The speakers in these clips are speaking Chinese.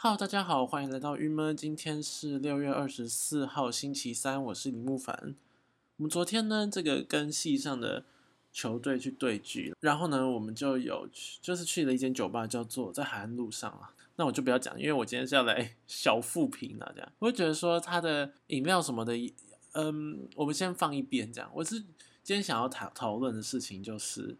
好大家好，欢迎来到郁闷。今天是六月二十四号，星期三，我是李木凡。我们昨天呢，这个跟系上的球队去对局，然后呢，我们就有去就是去了一间酒吧，叫做在海岸路上啊。那我就不要讲，因为我今天是要来 小复评啊，这样。我会觉得说他的饮料什么的，嗯，我们先放一边，这样。我是今天想要讨讨论的事情就是。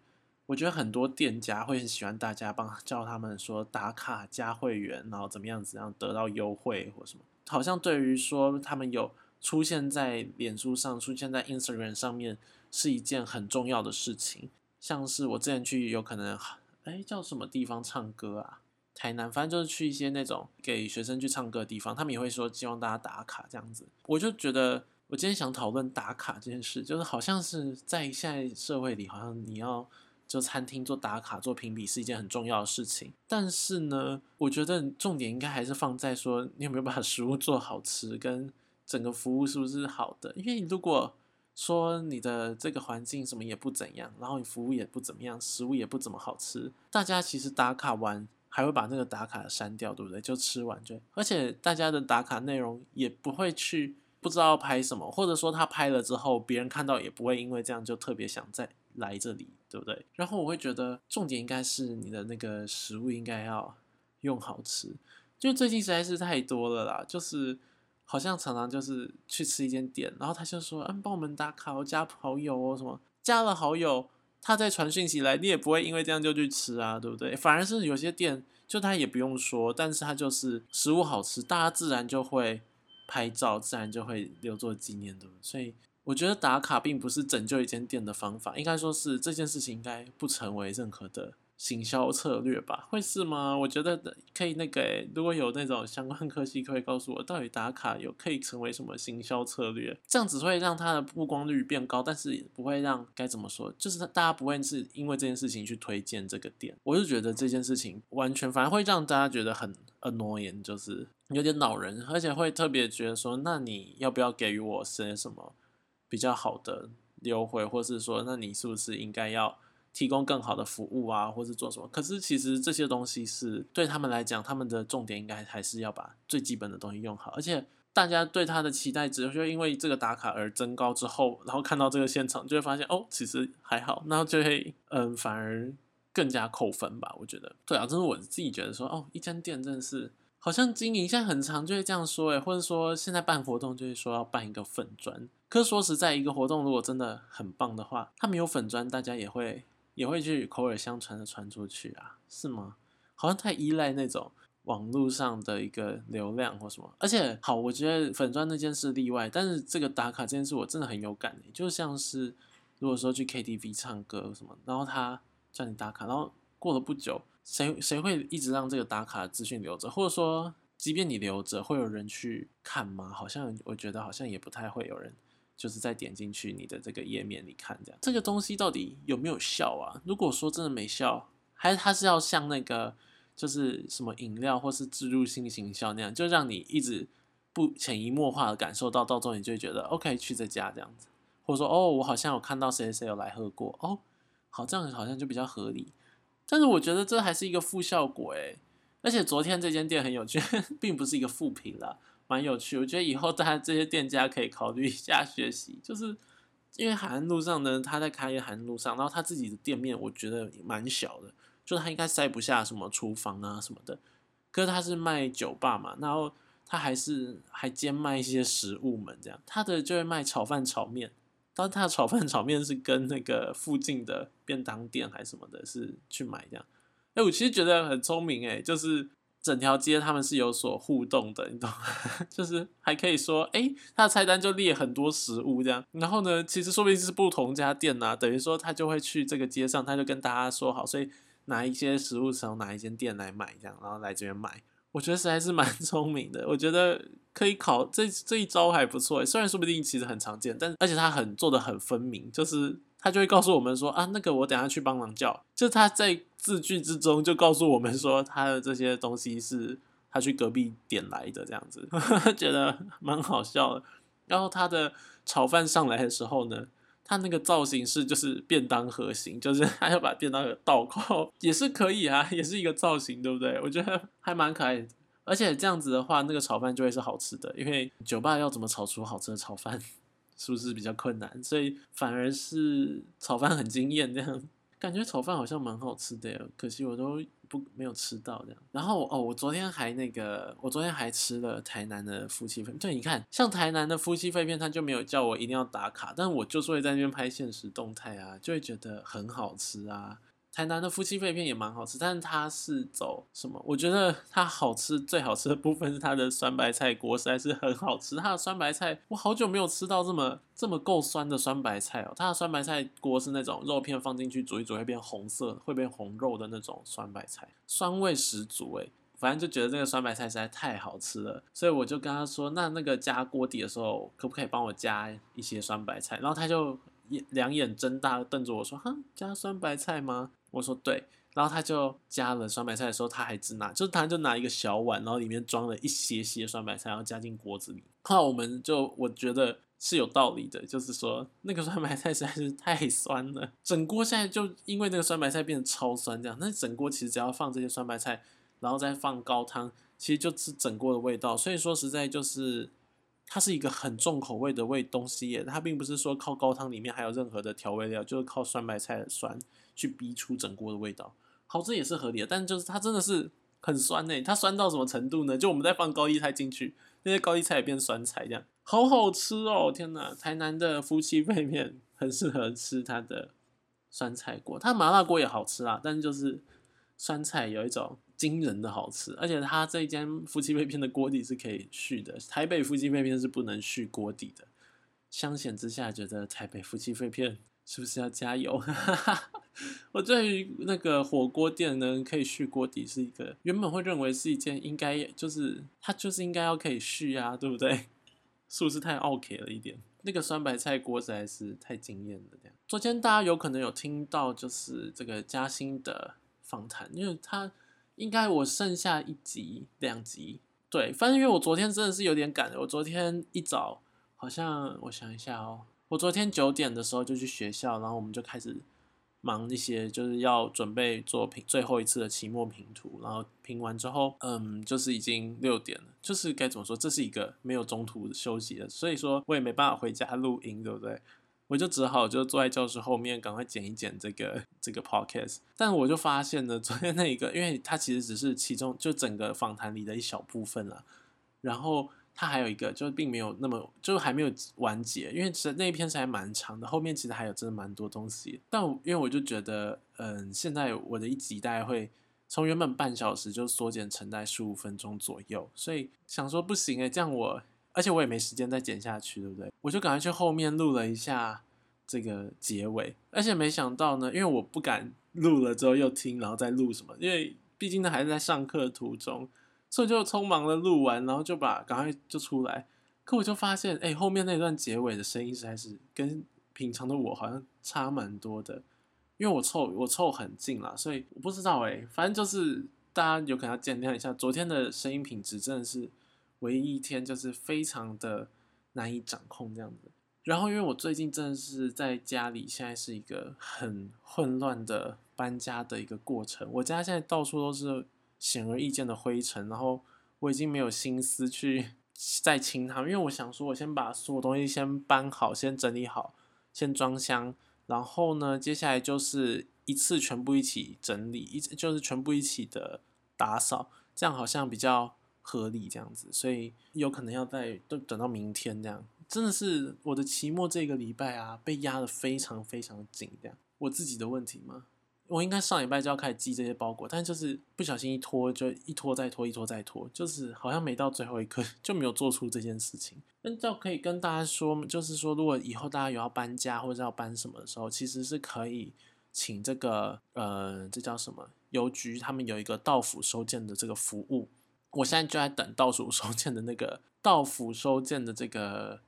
我觉得很多店家会很喜欢大家帮叫他们说打卡加会员，然后怎么样子，样得到优惠或什么。好像对于说他们有出现在脸书上、出现在 Instagram 上面是一件很重要的事情。像是我之前去有可能，哎，叫什么地方唱歌啊？台南，反正就是去一些那种给学生去唱歌的地方，他们也会说希望大家打卡这样子。我就觉得，我今天想讨论打卡这件事，就是好像是在现在社会里，好像你要。就餐厅做打卡、做评比是一件很重要的事情，但是呢，我觉得重点应该还是放在说你有没有把食物做好吃，跟整个服务是不是好的。因为如果说你的这个环境什么也不怎样，然后你服务也不怎么样，食物也不怎么好吃，大家其实打卡完还会把那个打卡删掉，对不对？就吃完就，而且大家的打卡内容也不会去不知道拍什么，或者说他拍了之后，别人看到也不会因为这样就特别想再来这里。对不对？然后我会觉得重点应该是你的那个食物应该要用好吃，就最近实在是太多了啦，就是好像常常就是去吃一间店，然后他就说，嗯，帮我们打卡，我加好友哦，什么加了好友，他再传讯息来，你也不会因为这样就去吃啊，对不对？反而是有些店就他也不用说，但是他就是食物好吃，大家自然就会拍照，自然就会留作纪念，对不对？所以。我觉得打卡并不是拯救一间店的方法，应该说是这件事情应该不成为任何的行销策略吧？会是吗？我觉得可以那个，如果有那种相关科技，可以告诉我到底打卡有可以成为什么行销策略？这样只会让它的曝光率变高，但是不会让该怎么说，就是大家不会是因为这件事情去推荐这个店。我就觉得这件事情完全反而会让大家觉得很 annoying，就是有点恼人，而且会特别觉得说，那你要不要给予我些什么？比较好的优惠，或是说，那你是不是应该要提供更好的服务啊，或是做什么？可是其实这些东西是对他们来讲，他们的重点应该还是要把最基本的东西用好。而且大家对他的期待值，就因为这个打卡而增高之后，然后看到这个现场，就会发现哦，其实还好，然后就会嗯，反而更加扣分吧。我觉得，对啊，这是我自己觉得说，哦，一间店真的是。好像经营现在很长就会这样说诶，或者说现在办活动就会说要办一个粉砖。可是说实在，一个活动如果真的很棒的话，他没有粉砖，大家也会也会去口耳相传的传出去啊，是吗？好像太依赖那种网络上的一个流量或什么。而且好，我觉得粉砖那件事例外，但是这个打卡这件事我真的很有感诶，就像是如果说去 KTV 唱歌什么，然后他叫你打卡，然后过了不久。谁谁会一直让这个打卡资讯留着，或者说，即便你留着，会有人去看吗？好像我觉得好像也不太会有人，就是在点进去你的这个页面里看这样。这个东西到底有没有效啊？如果说真的没效，还是它是要像那个就是什么饮料或是植入性行销那样，就让你一直不潜移默化的感受到，到最后你就会觉得 OK 去这家这样子，或者说哦，我好像有看到谁谁有来喝过哦，好这样好像就比较合理。但是我觉得这还是一个负效果诶，而且昨天这间店很有趣，并不是一个负评啦，蛮有趣。我觉得以后大家这些店家可以考虑一下学习，就是因为海岸路上呢，他在开海岸路上，然后他自己的店面我觉得蛮小的，就是他应该塞不下什么厨房啊什么的。可是他是卖酒吧嘛，然后他还是还兼卖一些食物们这样，他的就会卖炒饭、炒面。但他的炒饭 炒面是跟那个附近的便当店还是什么的，是去买这样。哎，我其实觉得很聪明哎，就是整条街他们是有所互动的，你懂吗？就是还可以说，哎，他的菜单就列很多食物这样。然后呢，其实说不定是不同家店呐，等于说他就会去这个街上，他就跟大家说好，所以拿一些食物从哪一间店来买这样，然后来这边买。我觉得实在是蛮 聪明的，我觉得可以考这这一招还不错。虽然说不定其实很常见，但而且他很做的很分明，就是他就会告诉我们说啊，那个我等下去帮忙叫，就他在字句之中就告诉我们说他的这些东西是他去隔壁点来的这样子，觉得蛮好笑的。然后他的炒饭上来的时候呢。它那个造型是就是便当盒型，就是还要把便当盒倒扣，也是可以啊，也是一个造型，对不对？我觉得还蛮可爱的。而且这样子的话，那个炒饭就会是好吃的，因为酒吧要怎么炒出好吃的炒饭，是不是比较困难？所以反而是炒饭很惊艳，这样感觉炒饭好像蛮好吃的，可惜我都不没有吃到这样。然后哦，我昨天还那个，我昨天还吃了台南的夫妻肺，对，你看，像台南的夫妻肺片，他就没有叫我一定要打卡，但我就是会在那边拍现实动态啊，就会觉得很好吃啊。台南的夫妻肺片也蛮好吃，但是它是走什么？我觉得它好吃，最好吃的部分是它的酸白菜锅，实在是很好吃。它的酸白菜，我好久没有吃到这么这么够酸的酸白菜哦。它的酸白菜锅是那种肉片放进去煮一煮会变红色，会变红肉的那种酸白菜，酸味十足诶。反正就觉得这个酸白菜实在太好吃了，所以我就跟他说：“那那个加锅底的时候，可不可以帮我加一些酸白菜？”然后他就两眼睁大瞪着我说：“哈，加酸白菜吗？”我说对，然后他就加了酸白菜的时候，他还只拿，就是他就拿一个小碗，然后里面装了一些些酸白菜，然后加进锅子里。后来我们就我觉得是有道理的，就是说那个酸白菜实在是太酸了，整锅现在就因为那个酸白菜变得超酸这样。那整锅其实只要放这些酸白菜，然后再放高汤，其实就是整锅的味道。所以说实在就是它是一个很重口味的味东西耶，它并不是说靠高汤里面还有任何的调味料，就是靠酸白菜的酸。去逼出整锅的味道，好吃也是合理的，但就是它真的是很酸呢。它酸到什么程度呢？就我们在放高丽菜进去，那些高丽菜也变酸菜这样，好好吃哦！天哪，台南的夫妻肺面很适合吃它的酸菜锅，它麻辣锅也好吃啊，但就是酸菜有一种惊人的好吃，而且它这一间夫妻肺片的锅底是可以续的，台北夫妻肺片是不能续锅底的。相显之下，觉得台北夫妻肺片。是不是要加油？我对于那个火锅店呢，可以续锅底是一个原本会认为是一件应该就是它就是应该要可以续啊，对不对？是不是太 OK 了一点？那个酸白菜锅实在是太惊艳了。昨天大家有可能有听到就是这个嘉兴的访谈，因为他应该我剩下一集两集，对，反正因为我昨天真的是有点赶，我昨天一早好像我想一下哦。我昨天九点的时候就去学校，然后我们就开始忙一些，就是要准备作品最后一次的期末评图，然后评完之后，嗯，就是已经六点了，就是该怎么说，这是一个没有中途休息的，所以说我也没办法回家录音，对不对？我就只好就坐在教室后面，赶快剪一剪这个这个 podcast。但我就发现呢，昨天那一个，因为它其实只是其中就整个访谈里的一小部分了，然后。它还有一个，就并没有那么，就还没有完结，因为其实那一篇是还蛮长的，后面其实还有真的蛮多东西。但因为我就觉得，嗯，现在我的一集大概会从原本半小时就缩减成在十五分钟左右，所以想说不行诶，这样我，而且我也没时间再剪下去，对不对？我就赶快去后面录了一下这个结尾，而且没想到呢，因为我不敢录了之后又听，然后再录什么，因为毕竟呢还是在上课途中。所以就匆忙的录完，然后就把赶快就出来。可我就发现，哎，后面那段结尾的声音实在是跟平常的我好像差蛮多的。因为我凑我凑很近啦，所以我不知道哎，反正就是大家有可能要见谅一下。昨天的声音品质真的是唯一一天就是非常的难以掌控这样子。然后因为我最近真的是在家里，现在是一个很混乱的搬家的一个过程。我家现在到处都是。显而易见的灰尘，然后我已经没有心思去再清它，因为我想说，我先把所有东西先搬好，先整理好，先装箱，然后呢，接下来就是一次全部一起整理，一就是全部一起的打扫，这样好像比较合理，这样子，所以有可能要再等等到明天这样，真的是我的期末这个礼拜啊，被压得非常非常紧，这样，我自己的问题吗？我应该上礼拜就要开始寄这些包裹，但就是不小心一拖就一拖再拖，一拖再拖，就是好像没到最后一刻就没有做出这件事情。那这可以跟大家说，就是说如果以后大家有要搬家或者要搬什么的时候，其实是可以请这个呃，这叫什么邮局，他们有一个到府收件的这个服务。我现在就在等倒数收件的那个到府收件的这个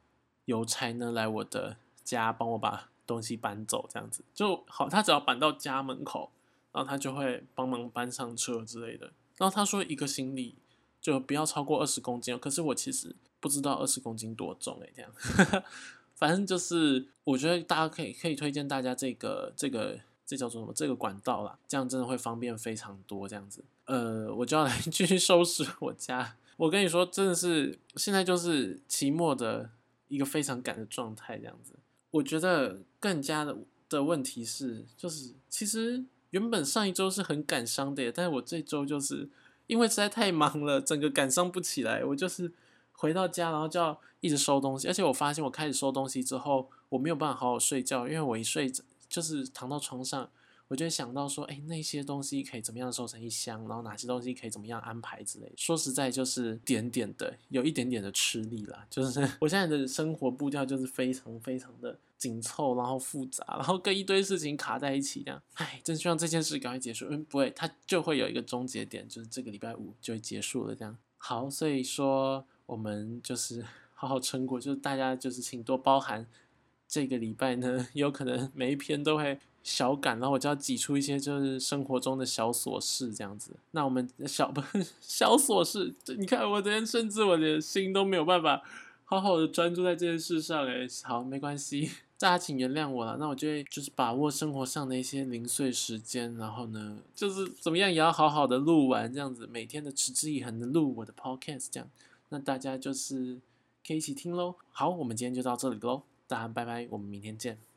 邮差呢来我的家帮我把。东西搬走这样子就好，他只要搬到家门口，然后他就会帮忙搬上车之类的。然后他说一个行李就不要超过二十公斤，可是我其实不知道二十公斤多重诶，这样。反正就是我觉得大家可以可以推荐大家这个这个这叫做什么这个管道啦，这样真的会方便非常多这样子。呃，我就要来 继续收拾我家。我跟你说，真的是现在就是期末的一个非常赶的状态，这样子。我觉得更加的的问题是，就是其实原本上一周是很感伤的，但是我这周就是因为实在太忙了，整个感伤不起来。我就是回到家，然后就要一直收东西，而且我发现我开始收东西之后，我没有办法好好睡觉，因为我一睡就是躺到床上。我就会想到说，哎，那些东西可以怎么样收成一箱，然后哪些东西可以怎么样安排之类。说实在，就是点点的，有一点点的吃力啦。就是 我现在的生活步调就是非常非常的紧凑，然后复杂，然后跟一堆事情卡在一起这样。唉，真希望这件事赶快结束。嗯，不会，它就会有一个终结点，就是这个礼拜五就会结束了这样。好，所以说我们就是 好好撑过，就是大家就是请多包涵。这个礼拜呢，有可能每一篇都会小感，然后我就要挤出一些就是生活中的小琐事这样子。那我们小 不小琐事，你看我昨天甚至我的心都没有办法好好的专注在这件事上诶，好，没关系，大家请原谅我了。那我就会就是把握生活上的一些零碎时间，然后呢，就是怎么样也要好好的录完这样子，每天的持之以恒的录我的 podcast 这样。那大家就是可以一起听喽。好，我们今天就到这里喽。大家拜拜，我们明天见。